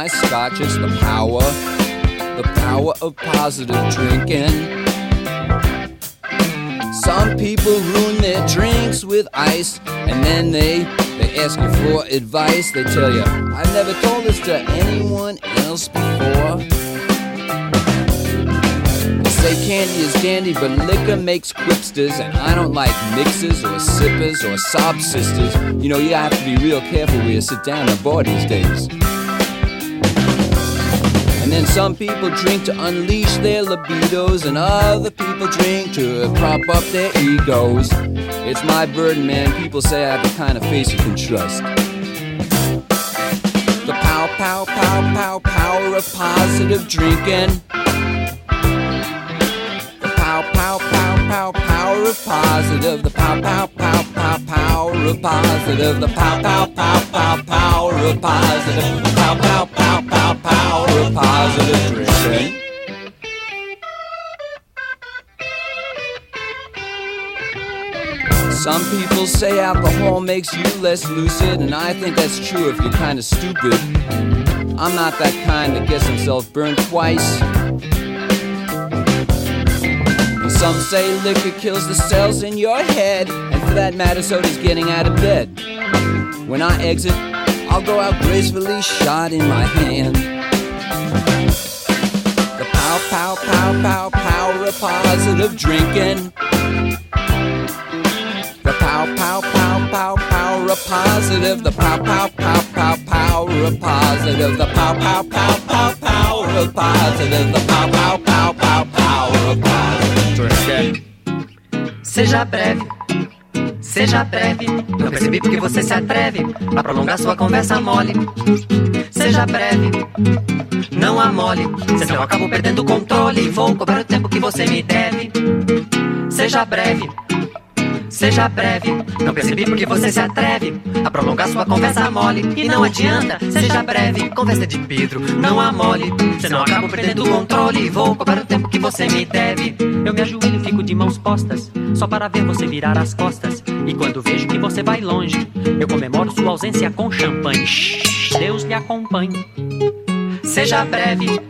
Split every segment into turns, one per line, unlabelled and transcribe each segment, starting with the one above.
my scotch. is the power, the power of positive drinking. Some people ruin their drinks with ice, and then they they ask you for advice. They tell you, I've never told this to anyone else before. They say candy is dandy, but liquor makes quipsters, and I don't like mixers or sippers or sob sisters. You know, you have to be real careful where you sit down at bar these days. And then some people drink to unleash their libidos, and other people drink to prop up their egos. It's my burden, man. People say I have the kind of face you can trust. The pow, pow, pow, pow, power of positive drinking. The pow, pow, pow, pow, power of positive. The pow, pow, pow, pow, power of positive. The pow, pow, pow, pow, power of positive. The pow, pow, pow, pow, power of positive drinking. Some people say alcohol makes you less lucid, and I think that's true if you're kinda stupid. I'm not that kind that gets himself burned twice. Some say liquor kills the cells in your head, and for that matter, so does getting out of bed. When I exit, I'll go out gracefully, shot in my hand. The pow, pow, pow, pow, power of positive drinking. The pow, pow, pow, pow, power of positive. The pow, pow, pow, pow, power of positive. The pow, pow, pow, pow, power of positive. The pow, pow, pow, pow, power of positive.
Seja breve, seja breve. Não percebi porque você se atreve a prolongar sua conversa mole. Seja breve, não amole, senão eu acabo perdendo o controle. Vou cobrar o tempo que você me deve. Seja breve. Seja breve, não percebi porque você se atreve a prolongar sua conversa mole. E não adianta, seja breve, conversa de Pedro, não amole. Senão eu acabo perdendo o controle. Vou cobrar o tempo que você me deve. Eu me ajoelho e fico de mãos postas, só para ver você virar as costas. E quando vejo que você vai longe, eu comemoro sua ausência com champanhe. Deus lhe acompanhe. Seja breve,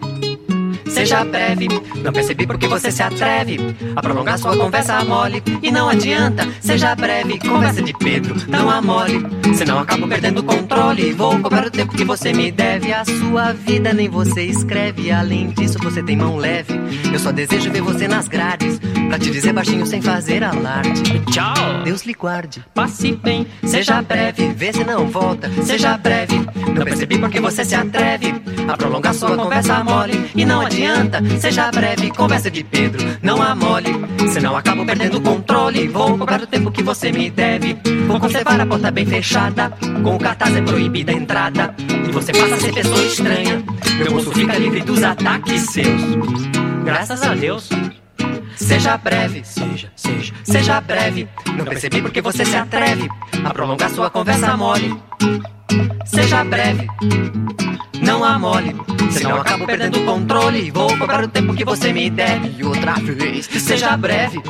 Seja breve, não percebi porque você se atreve a prolongar sua conversa mole. E não adianta, seja breve, conversa de Pedro, não amole. Senão acabo perdendo o controle. Vou cobrar o tempo que você me deve. A sua vida nem você escreve. Além disso, você tem mão leve. Eu só desejo ver você nas grades. Pra te dizer baixinho sem fazer alarde.
Tchau.
Deus lhe guarde.
Passe bem.
Seja breve, vê se não volta. Seja breve, não percebi porque você se atreve a prolongar sua conversa mole. E não adianta, seja breve, conversa de Pedro, não amole. Senão acabo perdendo o controle. Vou cobrar o tempo que você me deve. Vou conservar a porta bem fechada. Com o cartaz é proibida a entrada. E você passa a ser pessoa estranha. Meu bolso fica livre dos ataques seus.
Graças a Deus.
Seja breve, seja, seja, seja breve. Não percebi porque você se atreve a prolongar sua conversa mole. Seja breve, não amole. Senão eu acabo perdendo o controle. Vou cobrar o tempo que você me deve. Outra vez, seja breve,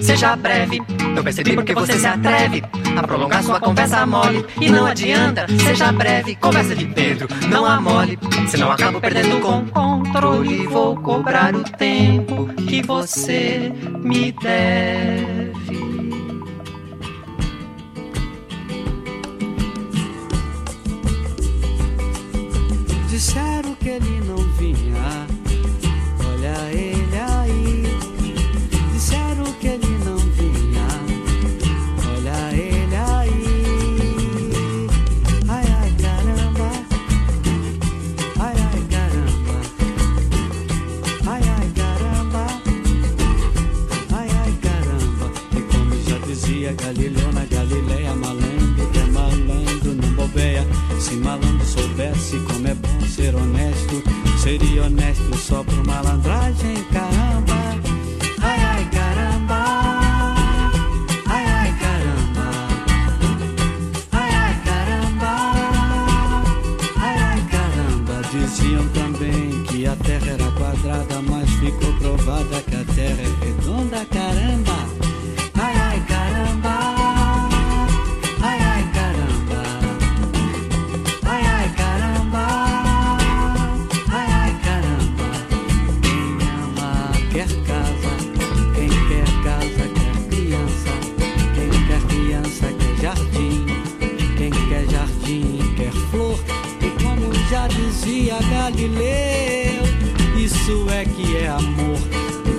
seja breve. Não percebi porque você se atreve a prolongar sua conversa mole. E não adianta, seja breve, conversa de Pedro, não amole. Senão eu acabo perdendo o controle. Vou cobrar o tempo que você me deve.
Disseram que ele não vinha. Olha ele aí. Disseram que ele não vinha. Olha ele aí. Ai, ai, caramba. Ai, ai, caramba. Ai, ai, caramba. Ai, ai, caramba. E como já dizia Galileu ser honesto, seria honesto só por malandragem, caramba. Ai, ai, caramba. Ai, ai, caramba. Ai, ai, caramba. Ai, ai, caramba. Diziam também que a terra era quadrada, mas ficou provada que já
dizia Galileu, isso é que é amor.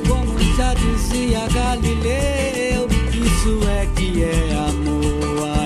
Como já dizia Galileu, isso é que é amor.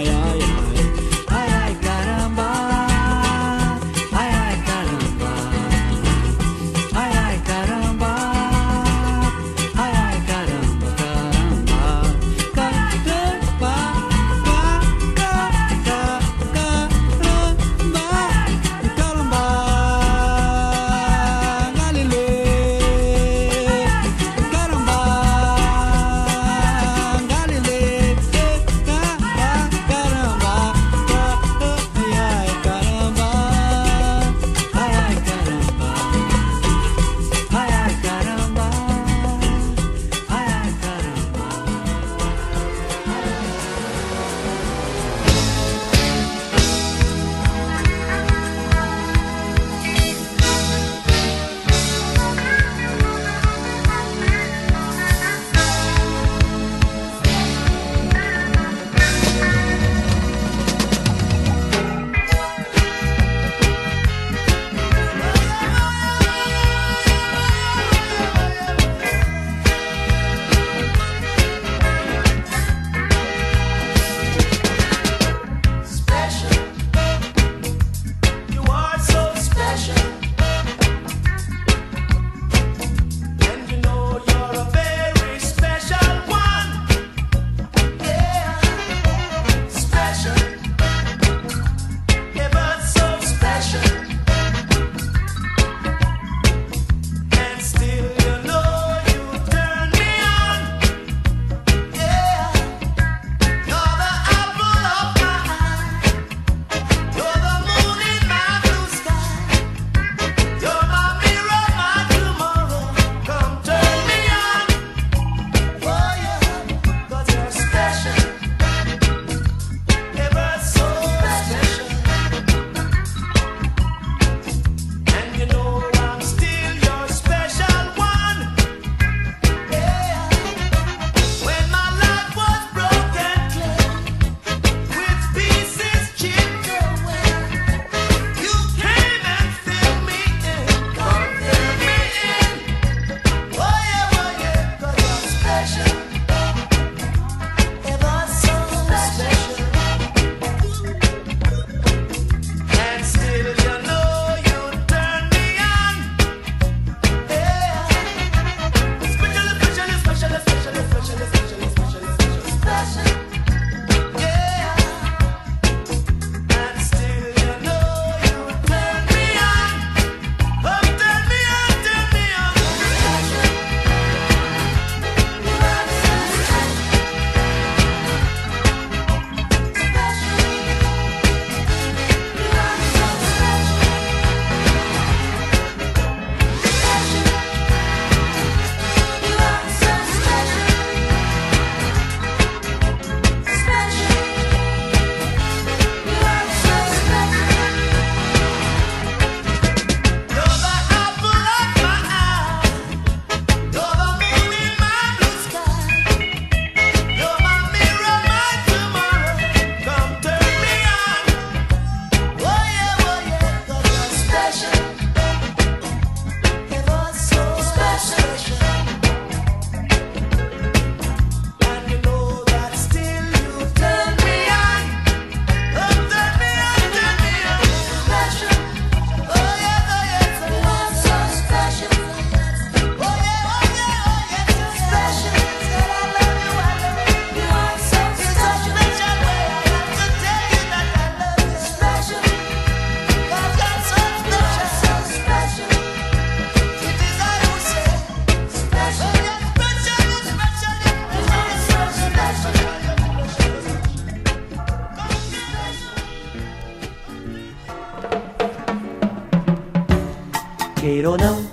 queira ou não,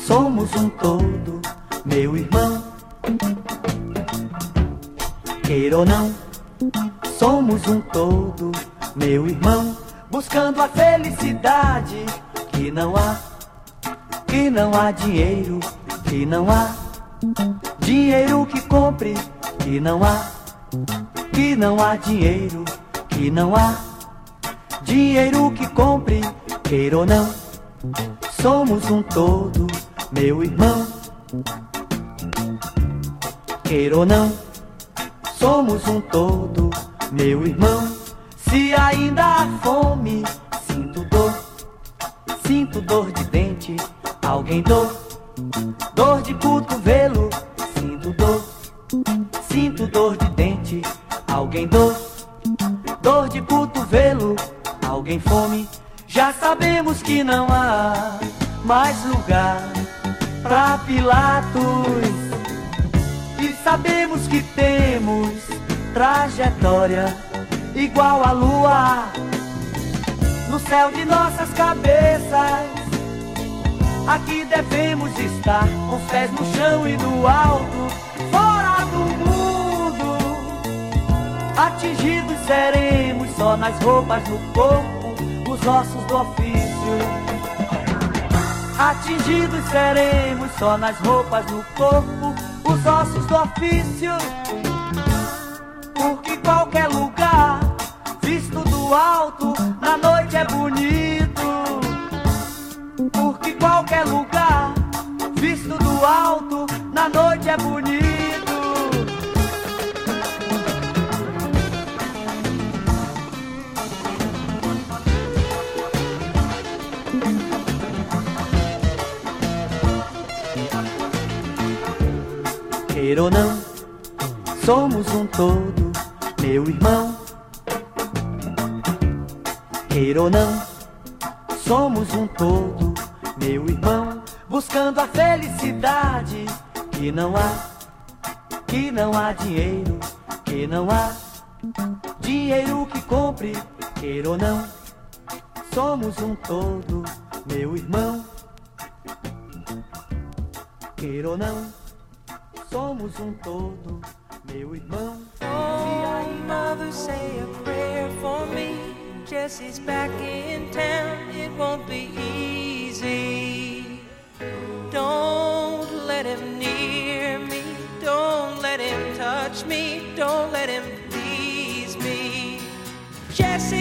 somos um todo, meu irmão. Queira ou não, somos um todo, meu irmão. Buscando a felicidade que não há, que não há dinheiro, que não há dinheiro que compre, que não há, que não há dinheiro, que não há.
todo as roupas no corpo, os ossos do ofício. Atingidos seremos só nas roupas no corpo, os ossos do ofício. Porque qualquer lugar, visto do alto, na noite é bonito. Porque qualquer lugar, visto do alto, na noite é bonito. querer ou não, somos um todo, meu irmão. Queira ou não, somos um todo, meu irmão. Buscando a felicidade que não há, que não há dinheiro, que não há dinheiro que compre, queira ou não. Somos um todo, meu irmão. Queira ou não. somos um todo, meu irmão.
Oh, Coffee, mother, say a prayer for me. Jesse's back in town, it won't be easy. Don't let him near me, don't let him touch me, don't let him please me. Jesse.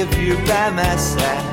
If
you're
by my side.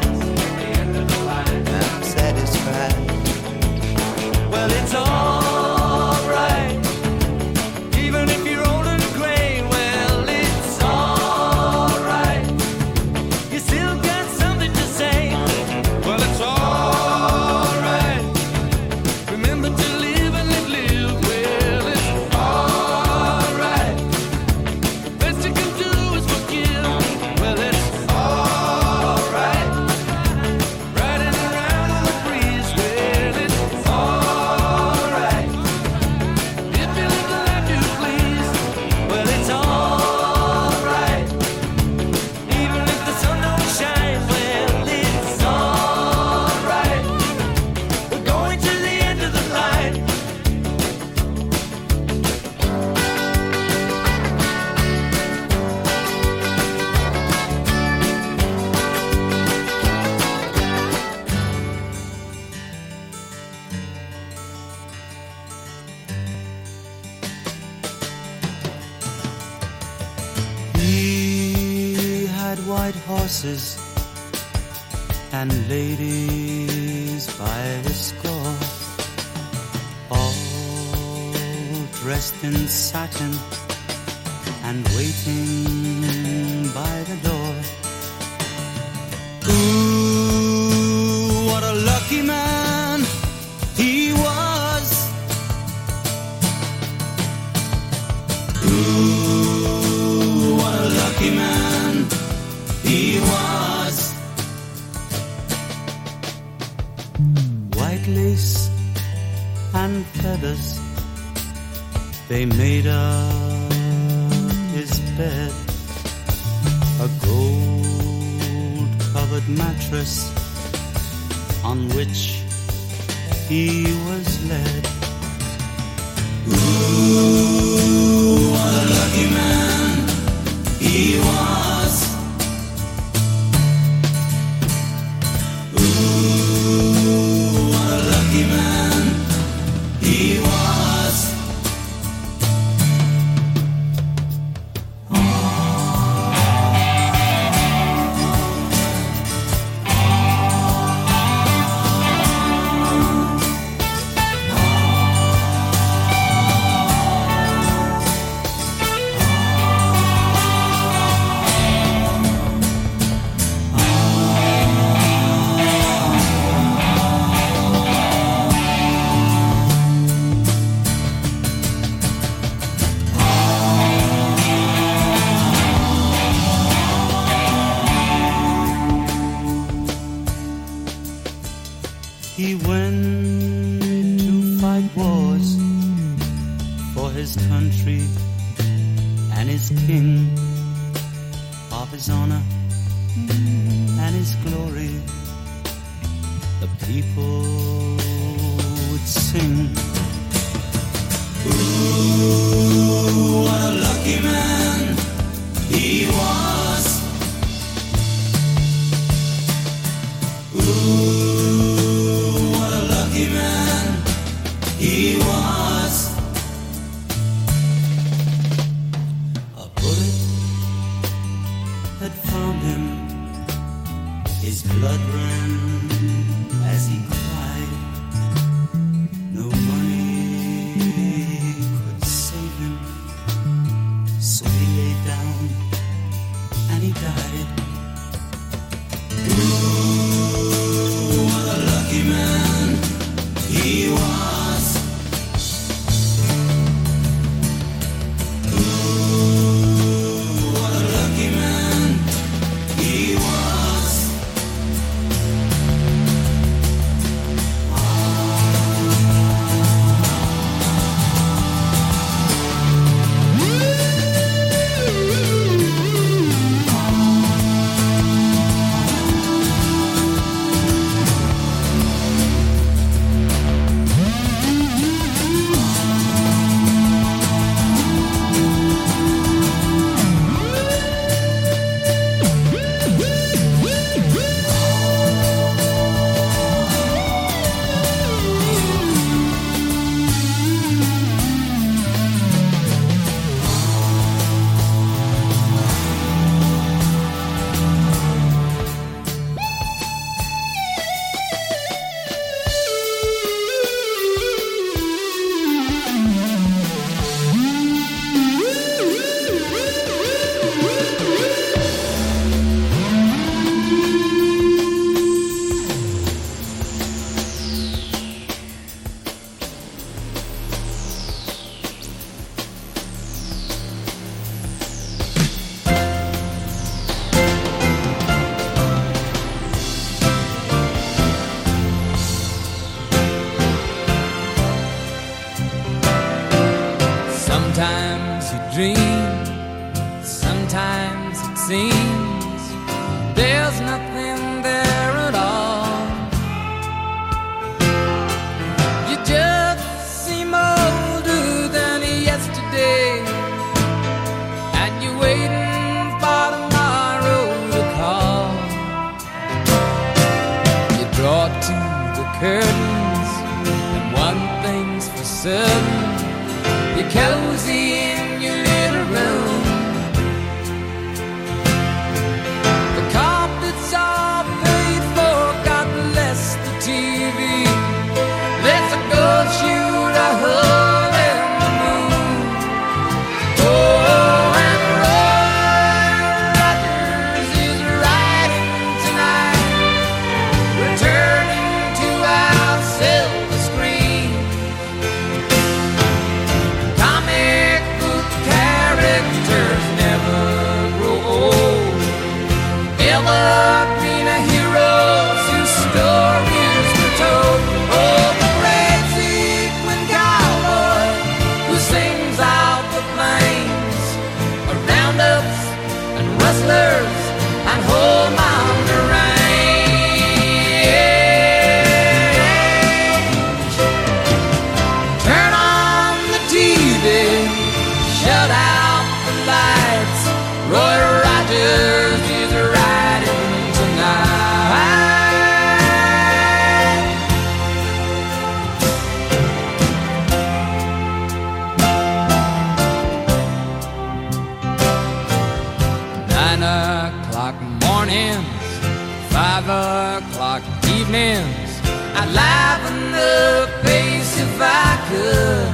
o'clock evenings. I'd liven the pace if I could.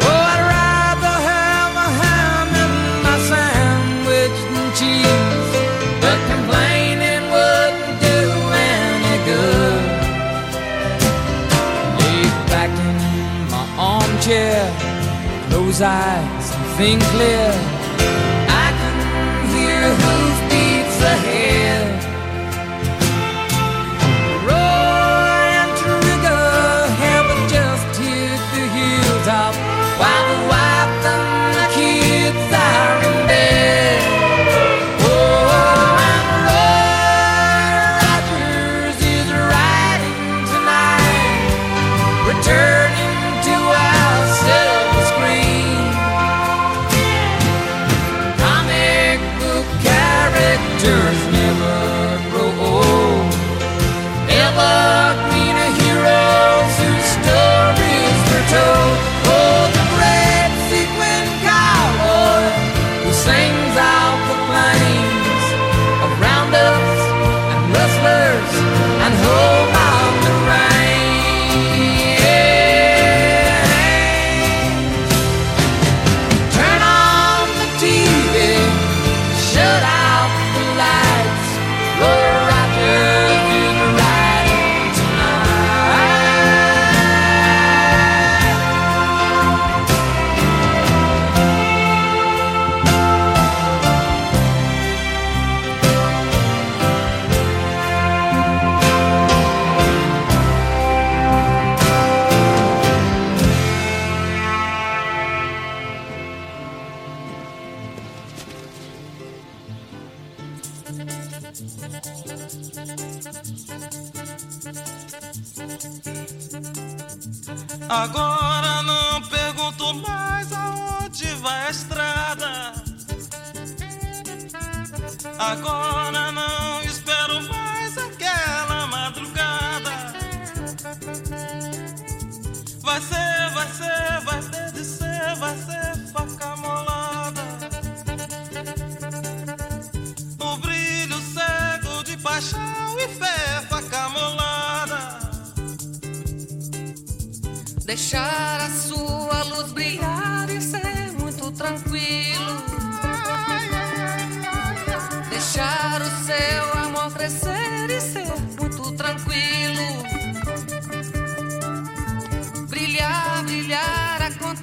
Oh, I'd rather have ham, a ham, and my sandwich and cheese. But complaining wouldn't do any good. Lay back in my armchair, close eyes and think clear.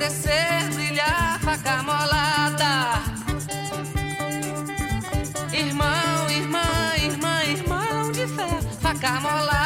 crescer, brilhar, faca molada. Irmão, irmã, irmã, irmão de fé, faca molada.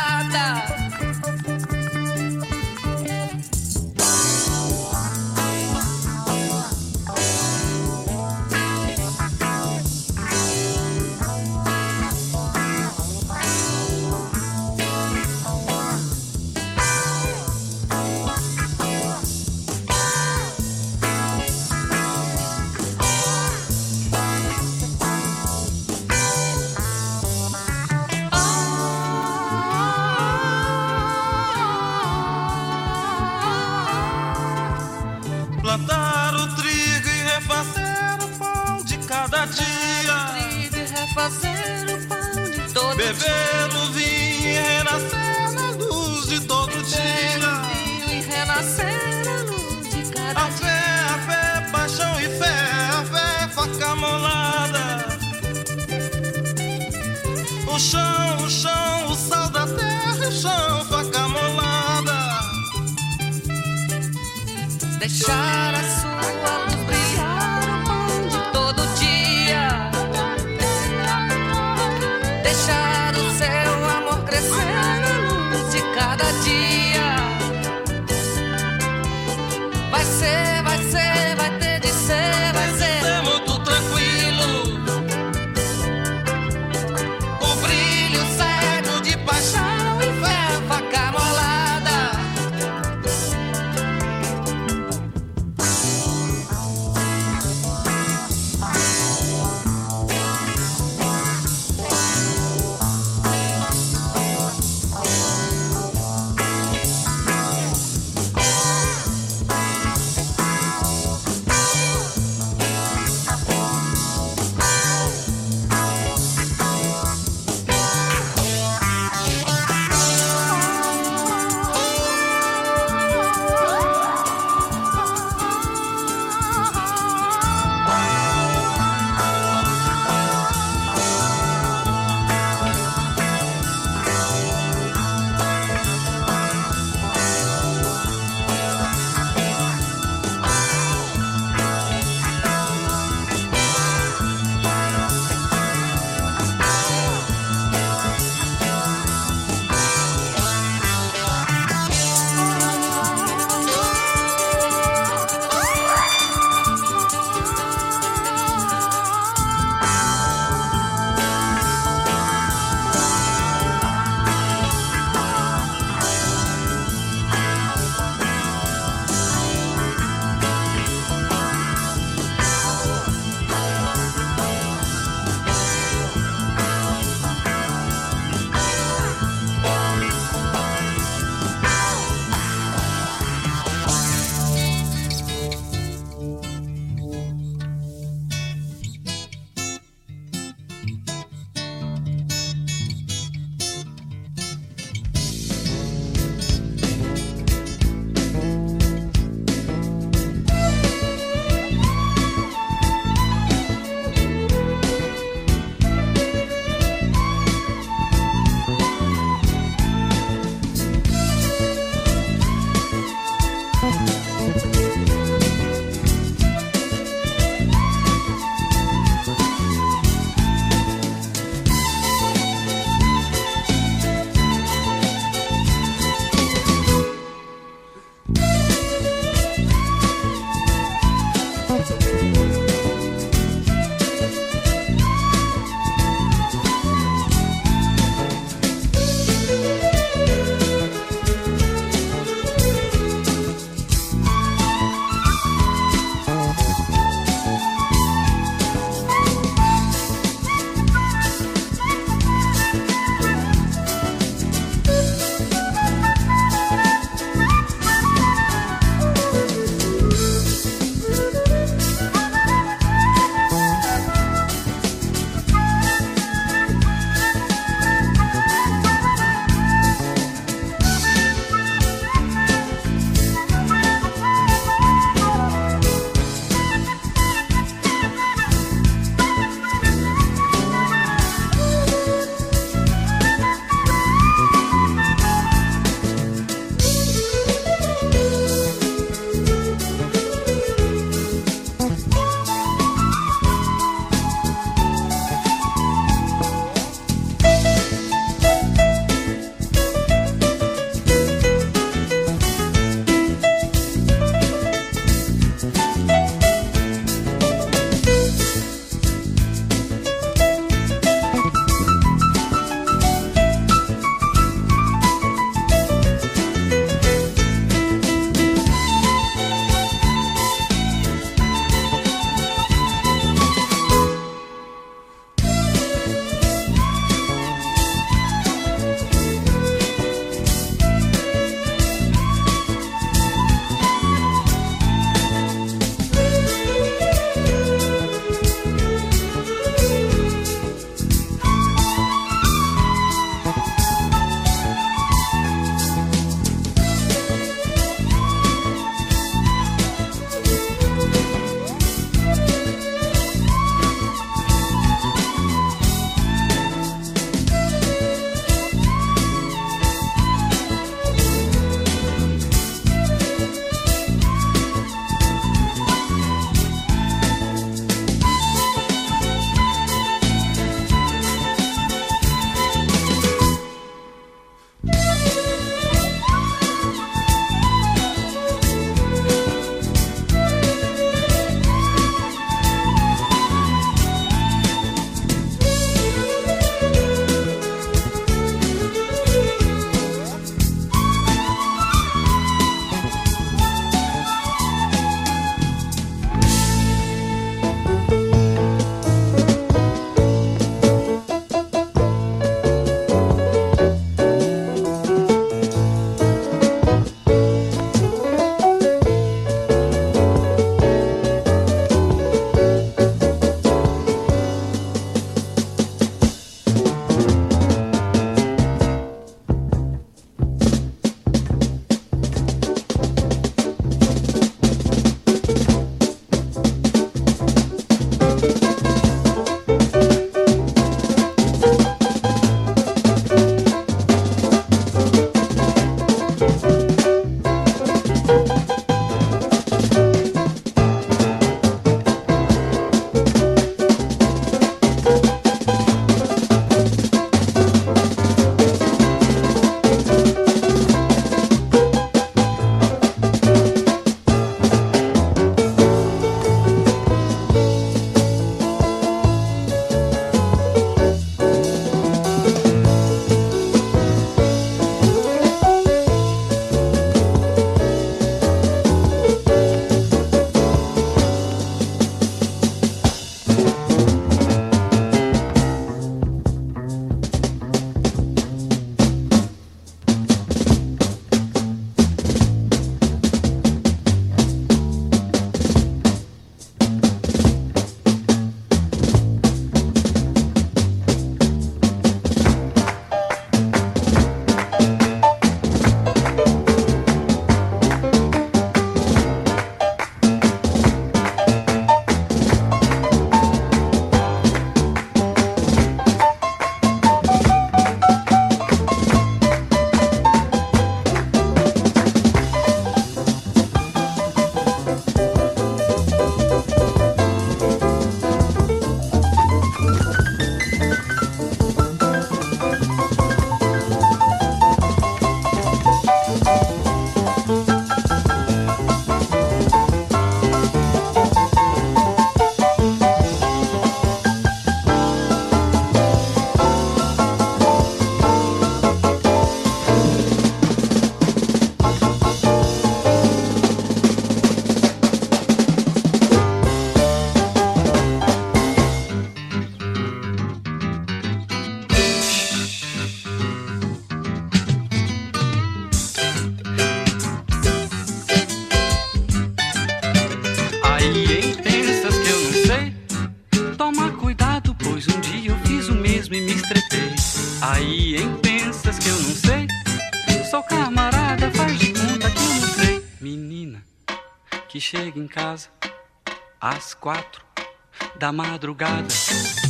da
madrugada.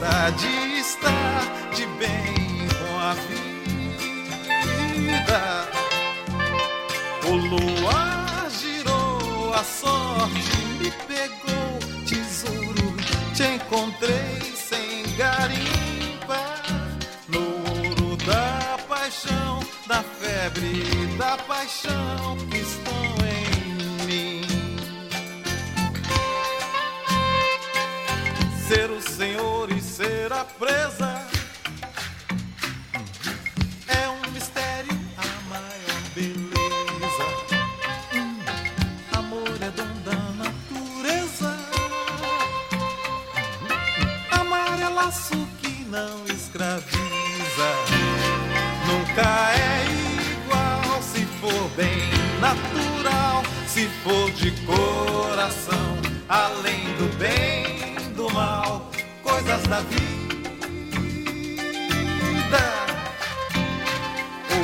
De
está de bem com a vida. O luar girou, a sorte me pegou, tesouro, te encontrei sem garimpa. No ouro da paixão, da febre da paixão. de coração, além do bem, do mal, coisas da vida.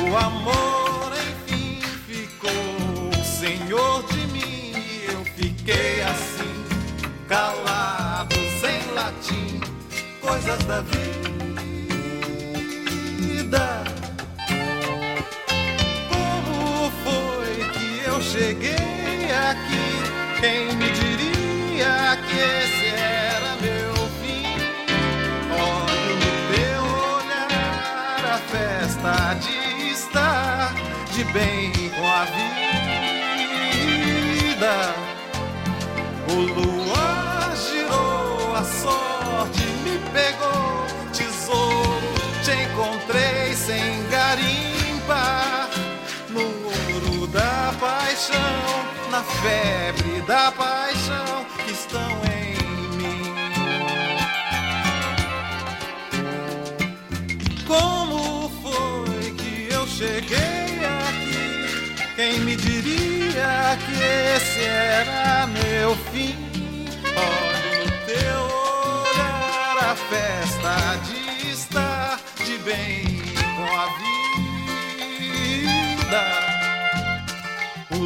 O amor, enfim, ficou senhor de mim e eu fiquei assim, calado, sem latim, coisas da vida. a vida. O luar girou, a sorte me pegou, tesouro, te encontrei sem garimpa. No ouro da paixão, na febre da paixão, estão que esse era meu fim. Olha no teu olhar a festa de estar de bem com a vida. O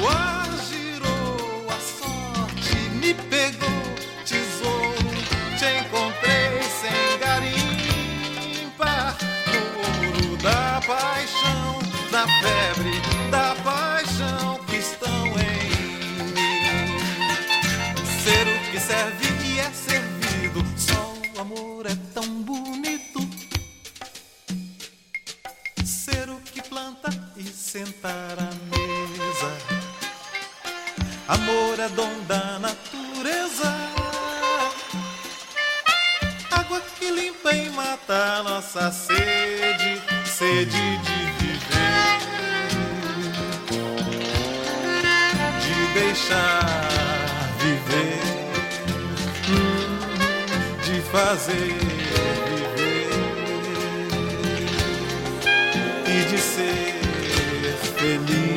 luar. é servido. Só o amor é tão bonito. Ser o que planta e sentar à mesa. Amor é dom da natureza. Água que limpa e mata a nossa sede, sede de viver, de deixar. Fazer viver e de ser feliz.